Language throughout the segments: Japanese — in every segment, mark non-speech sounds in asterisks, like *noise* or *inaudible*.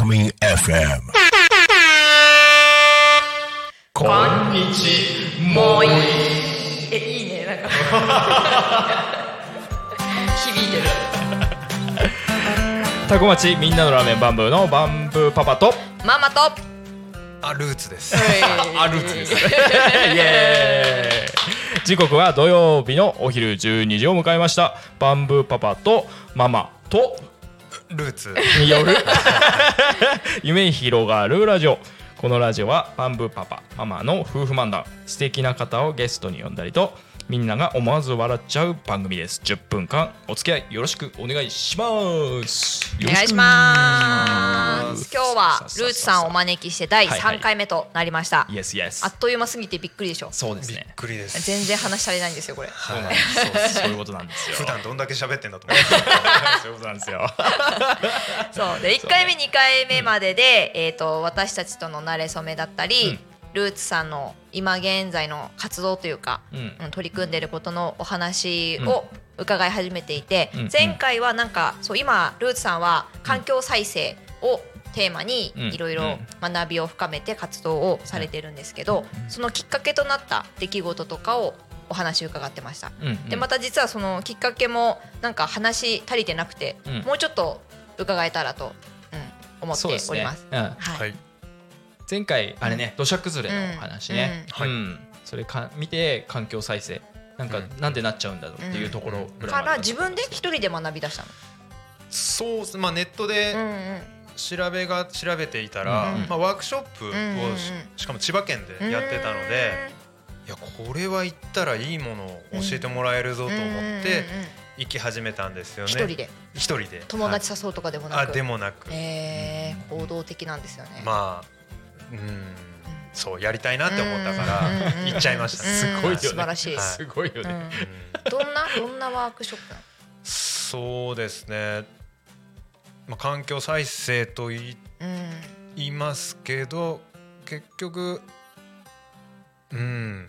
Alchemy FM. こんにちもいえいいねなんか。*laughs* 響いてる。タコ町みんなのラーメンバンブーのバンブーパパと。ママと。あルーツです。*laughs* あルーツです。*laughs* イエーイ。時刻は土曜日のお昼12時を迎えました。バンブーパパとママと。ルーツ。による夢広がるラジオ。このラジオはバンブーパパママの夫婦漫談素敵な方をゲストに呼んだりとみんなが思わず笑っちゃう番組です。10分間お付き合いよろしくお願いします。お願いします。今日はルーツさんをお招きして第はいはい。3回目となりました、イエスイエスあっという間すぎてびっくりでしょ。びっそうですね。くりです。全然話し足りないんですよこれ。そうなんですそう。そういうことなんですよ。普段どんだけ喋ってんだと思って。*laughs* そういうことなんですよ。そう。で1回目2回目までで、えー、と私たちとの馴れ初めだったり、ルーツさんの今現在の活動というか、うん。うん取り組んでいることのお話を伺い始めていて、うん。前回はなんかそう今ルーツさんは環境再生をテーマにうん。いろいろ学びを深めて活動をされてるんですけど、そのきっかけとなった出来事とかをお話を伺ってました。うんうん。でまた実はそのきっかけもなんか話足りてなくて、うん。もうちょっと伺えたらと、うん、思っております。うん。はい、はい。前回あれね土砂崩れのお話ね。うん。はい。うん。それか見て環境再生。なんかうん。なんでなっちゃうんだろうっていうところぐらいから自分で一人で学び出したの。そうっすまあネットうん。でうん。調べが調べていたら、うん。まあワークショップをし,、うん。うん。うん。しかも千葉県でやってたので、いやこれは行ったらいいものを教えてもらえるぞと思って行き始めたん。ですよね。一人で一人で。友はい達誘うとかでもなく、あでもなく。えー、行動的なん。ですよね。まあうんそうやりたいなって思ったからうんうんうん行っちゃいました。ね。すごいよね。素晴らしい。はい。すごいよね。うん。うんどんなどんなワークショップ？そうですね、まあ、環境再生と言いうん言いますけど結局うん。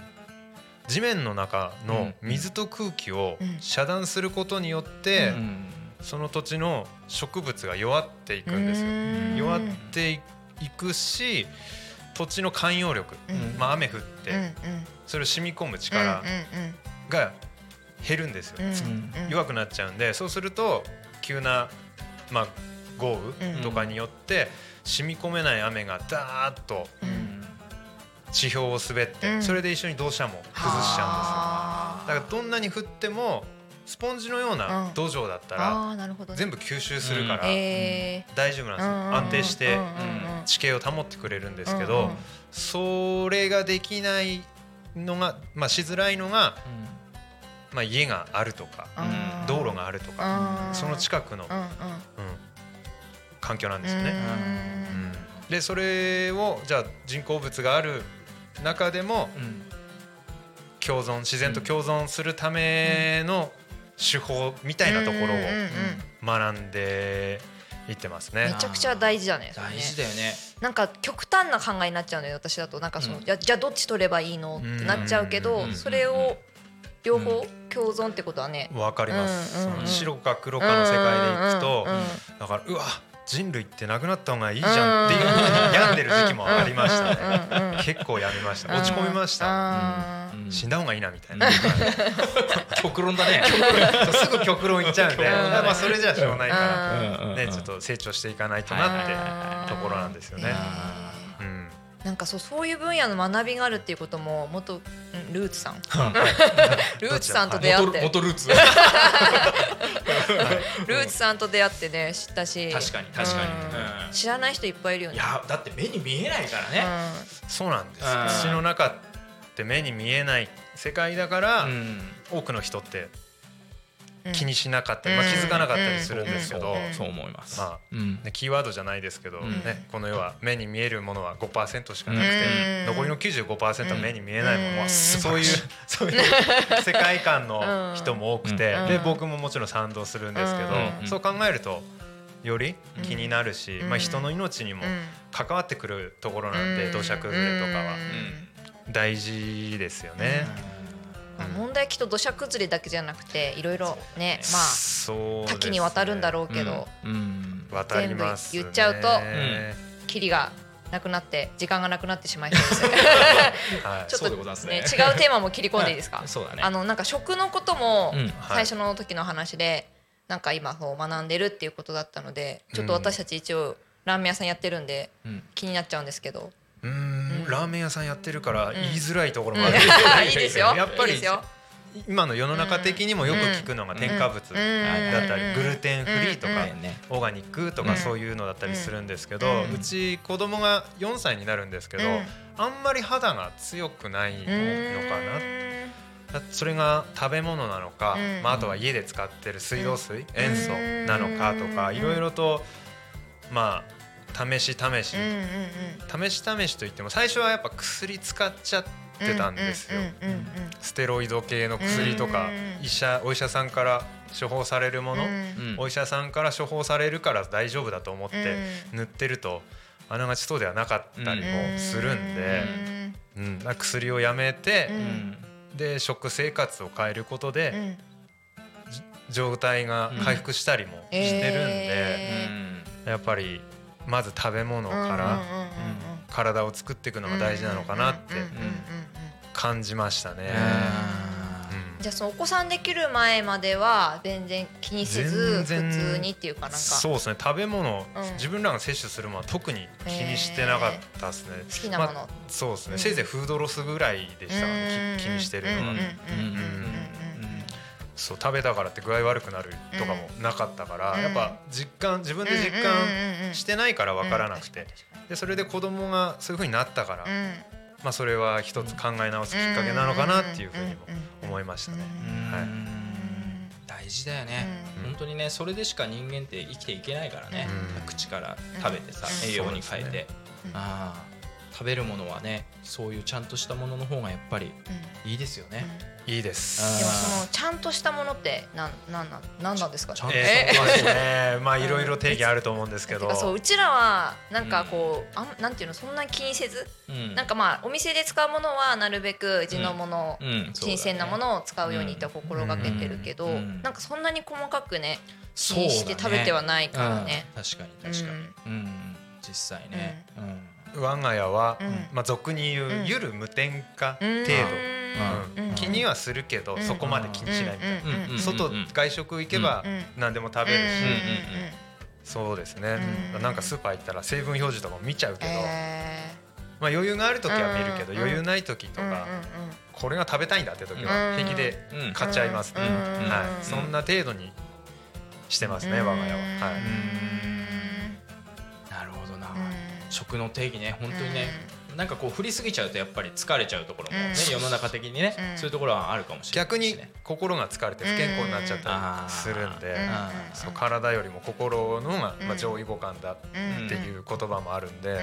地面の中の水と空気をうん。遮断することによって、うんその土地の植物が弱っていくんですよ。うん。弱っていくし土地の寛容力、うん。まあ、雨降って、それを染み込む力が減るんですよ、うんうん。うん。弱くなっちゃうんでそうすると急な、まあ、豪雨とかによって染み込めない雨がダーッとうん。地表を滑って、うん。それで一緒に土砂も崩しちゃうんですよ。だからどんなに降ってもスポンジのよううなん。土壌だったら全部吸収するからえ大丈夫なんですよ。ー安定して地形を保ってくれるんですけどそれができないのが、まあ、しづらいのが、まあ、家があるとかうん。道路があるとかうん。その近くの、環境なんですよね。でそれをじゃあ人工物がある中でもうん。共存自然と共存するための手法みたいなところを学んでいってますね。め。ちゃくちゃ大事だね。大事だよね。なんか極端な考えになっちゃうのよ私だと。なんかその、うん。じゃじどっち取ればいいの？ってなっちゃうけど、うん。それを両方共存ってことはね、わかります、うんうんうんその白か黒かの世界でいくと、だからうわ人類ってなくなった方がいいじゃんっていうふうに病んでる時期もありましたね、結構やめました落ち込みました、うん死んだ方がいいなみたいな、極論だねすぐ極論いっちゃうんで、まあそれじゃしょうがないから、ねちょっと成長していかないとなってところなんですよね。うん、なんかそうそういう分野の学びがあるっていうことも元うんルーツさん。*laughs* ルーツさんと出会って。元ルーツ。*laughs* ルーツさんと出会ってね知ったし。確かに確かに。うん。うん。知らない人いっぱいいるよね。いやだって目に見えないからね。そうなんです。うん。土の中って目に見えない世界だから、うん。多くの人ってうん気にしなかったり、まあ、気づかなかったりするんですけど、うん。そう思います。まあキーワードじゃないですけど、ん。ね、この世は目に見えるものは5%しかなくて、うん。残りの95%は目に見えないもの、うん。まあそういうそういう世界観の人も多くて、うん。で僕ももちろん賛同するんですけど、うん。そう考えるとより気になるし、うん。まあ、人の命にもうん。関わってくるところなんで、土砂崩れとかは大事ですよね。題きっと土砂崩れだけじゃなくていろいろねまあ多岐にわたるんだろうけど、うん。全部言っちゃうとねキリがなくなって時間がなくなってしまいそうです。はい。*laughs* ちょっとね違うテーマも切り込んでいいですか？*laughs* そうだね。あのなんか食のこともうん。最初の時の話でなんか今そう学んでるっていうことだったのでちょっと私たち一応ラーメン屋さんやってるんでうん。気になっちゃうんですけど。うーんラーメン屋さんやってるから言いづらいところうんもある、*laughs* いいですよ。やっぱりいいですよ今の世の中的にもよく聞くのが添加物だったりグルテンフリーとかねオーガニックとうんかそういうのだったりするんですけどうち子供が4歳になるんですけどうん。あんまり肌が強くないのかうなだそれが食べ物なのかうん。まああとは家で使ってる水道水塩素なのかとかうん。いろいろとまあ試し試し。試し試しといっても最初はやっぱ薬使っちゃってたんですよ。ステロイド系の薬とかうん医者お医者さんから処方されるもの、お医者さんから処方されるから大丈夫だと思ってうん。塗ってるとあながちそうではなかったりもするんで、うん。薬をやめてで食生活を変えることで、うん。状態が回復したりもしてるんで、えやっぱりまず食べ物から体を作っていくのが大事なのかなって感じましたね。じゃあそのお子さんできる前までは全然気にせず普通にっていうかなんか。そうですね食べ物、うん。自分らが摂取するものは特に気にしてなかったですね、好きなもの。まあそうですね、うん。せいぜいフードロスぐらいでした気にしてるのは、うんうんうんうんうんそう食べたからって具合悪くなるとかもなかったから、うん。やっぱ実感自分で実感してないから分からなくて、でそれで子供がそういう風になったから、うんまあ、それは一つ考え直すきっかけなのかなっていうふうにも思いましたね。うん。はい。大事だよね、うん。本当にねそれでしか人間って生きていけないからね、うん。口から食べてさ、うん。栄養に変えて、あ食べるものはねそういうちゃんとしたものの方がやっぱりいいですよね、いいです。あでもそのちゃんとしたものってなんなんなんなんなんですか？ちゃんとえー。*laughs* まあいろいろ定義あると思うんですけど。てか。そううちらはなんかこう、あんなんていうのそんな気にせず、うん。なんかまあお店で使うものはなるべく地のもの、うん。新鮮なものを使うようにと心がけてるけど、うん。うん。なんかそんなに細かくね気にして食べてはないからね。うん。確かに確かに、うん。実際ね、うん我が家は、うん。まあ俗に言う、うん。ゆる無添加程うん。度。気にはするけど、うん。そこまで気にしないみたいな。外外食行けばうん。何でも食べるし、うん。そうですね、うん。なんかスーパー行ったら成分表示とかも見ちゃうけど、えまあ余裕がある時は見るけど、うん。余裕ない時とか、これが食べたいんだって時はうん。平気でうん買っちゃいますね、うん。はい、うん。そんな程度にしてますね、うん。我が家は、はい、食の定義ね本当にね、なんかこう振りすぎちゃうとやっぱり疲れちゃうところもね、うん。世の中的にね、うん。そういうところはあるかもしれない逆に心が疲れて不健康になっちゃったりするんで、うんあそう体よりも心の方が、うんまあ、上位互換だうんっていう言葉もあるんで、うん。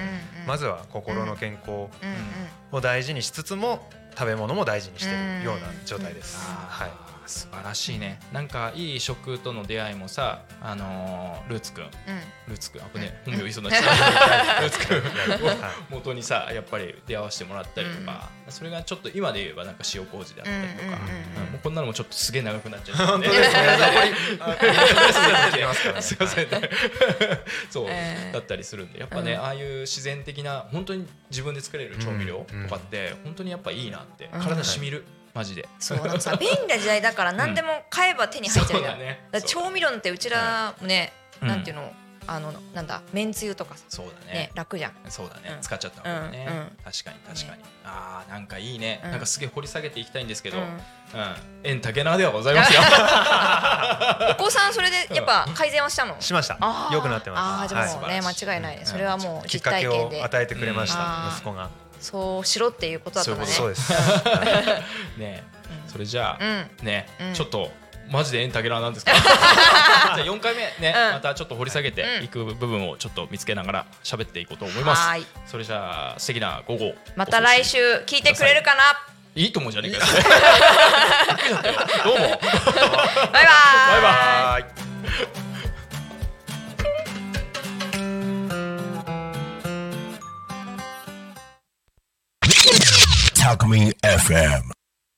まずは心の健康うん。うん。を大事にしつつも食べ物も大事にしてるような状態です。はい素晴らしいね。なんかいい食との出会いもさあのールーツくん。うん。ルーツくん。あぶね本名言いそうになっルーツくん。は *laughs* い元にさやっぱり出会わせてもらったりとか、それがちょっと今で言えばなんか塩麹であったりとか、うんうんうんうん。うんもうこんなのもちょっとすげえ長くなっちゃったんで本当で *laughs* すいません。ね。*laughs* そう、えー。だったりするんで。やっぱね、うん。ああいう自然的な本当に自分で作れる調味料とかって本当にやっぱいいなって、うん。体しみるマジで。そうなんかさ便利な時代だから何でも買えば手に入っちゃうじゃん。そうだね。調味料なんてうちらもねうん。なんていうのあのなんだめんつゆとかさそうだね。ね。楽じゃん。そうだね、うん。使っちゃったもんね、うんうん。確かに確かに、ああなんかいいね、うん。なんかすげえ掘り下げていきたいんですけど、ううんん、縁竹縄ではございますよ。*laughs* お子さんそれでやっぱ改善はしたの？しました。あ。ー。良くなってあます。あじゃあもうねはい。間違いないねうんそれはもうきっ実かけを与えてくれましうん。た息子が。そうしろっていうことだったんだね。そうです。*laughs* ねうん。それじゃあ、うん。ね、うん。ちょっとマジで縁竹縄なんですか？*laughs* じゃあ4回目ね、うん。またちょっと掘り下げてうん。いく部分をちょっと見つけながら喋っていこうと思います、はーい。それじゃあ素敵な午後また来週聞いてくれるかな？いいと思うじゃねえか *laughs* どうも。バイバーイ。バイバーイ Brewing FM.